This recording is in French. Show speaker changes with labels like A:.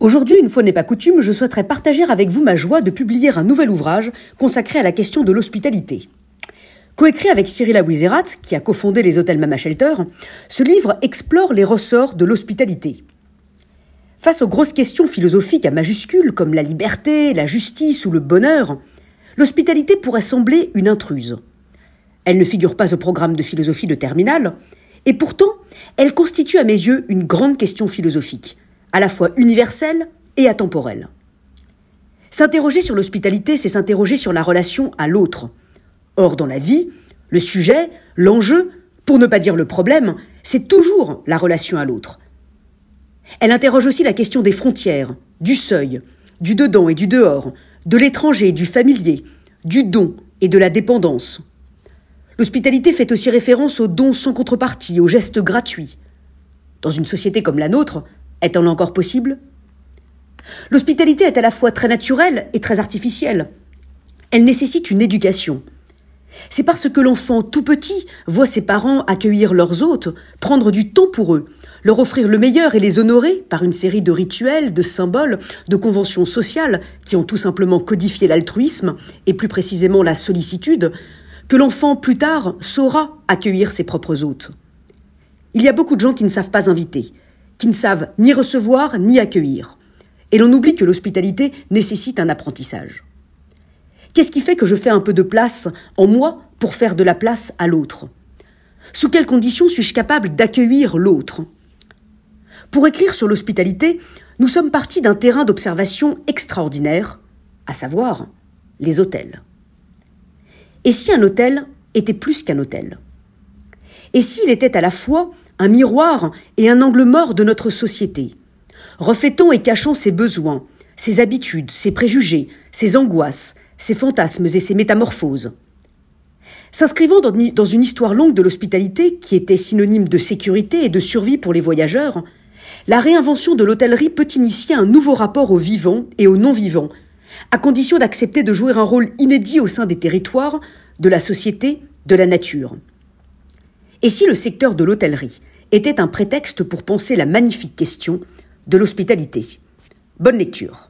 A: Aujourd'hui, une fois n'est pas coutume, je souhaiterais partager avec vous ma joie de publier un nouvel ouvrage consacré à la question de l'hospitalité. Coécrit avec Cyril Aouizerat, qui a cofondé les hôtels Mama Shelter, ce livre explore les ressorts de l'hospitalité. Face aux grosses questions philosophiques à majuscules comme la liberté, la justice ou le bonheur, l'hospitalité pourrait sembler une intruse. Elle ne figure pas au programme de philosophie de terminale, et pourtant, elle constitue à mes yeux une grande question philosophique, à la fois universelle et atemporelle. S'interroger sur l'hospitalité, c'est s'interroger sur la relation à l'autre. Or, dans la vie, le sujet, l'enjeu, pour ne pas dire le problème, c'est toujours la relation à l'autre. Elle interroge aussi la question des frontières, du seuil, du dedans et du dehors, de l'étranger, du familier, du don et de la dépendance. L'hospitalité fait aussi référence aux dons sans contrepartie, aux gestes gratuits. Dans une société comme la nôtre, est-elle encore possible? L'hospitalité est à la fois très naturelle et très artificielle. Elle nécessite une éducation. C'est parce que l'enfant tout petit voit ses parents accueillir leurs hôtes, prendre du temps pour eux, leur offrir le meilleur et les honorer par une série de rituels, de symboles, de conventions sociales qui ont tout simplement codifié l'altruisme et plus précisément la sollicitude, que l'enfant plus tard saura accueillir ses propres hôtes. Il y a beaucoup de gens qui ne savent pas inviter, qui ne savent ni recevoir ni accueillir. Et l'on oublie que l'hospitalité nécessite un apprentissage. Qu'est-ce qui fait que je fais un peu de place en moi pour faire de la place à l'autre? Sous quelles conditions suis-je capable d'accueillir l'autre? Pour écrire sur l'hospitalité, nous sommes partis d'un terrain d'observation extraordinaire, à savoir les hôtels. Et si un hôtel était plus qu'un hôtel? Et s'il était à la fois un miroir et un angle mort de notre société, reflétant et cachant ses besoins, ses habitudes, ses préjugés, ses angoisses, ses fantasmes et ses métamorphoses. S'inscrivant dans une histoire longue de l'hospitalité, qui était synonyme de sécurité et de survie pour les voyageurs, la réinvention de l'hôtellerie peut initier un nouveau rapport aux vivants et aux non-vivants, à condition d'accepter de jouer un rôle inédit au sein des territoires, de la société, de la nature. Et si le secteur de l'hôtellerie était un prétexte pour penser la magnifique question de l'hospitalité Bonne lecture.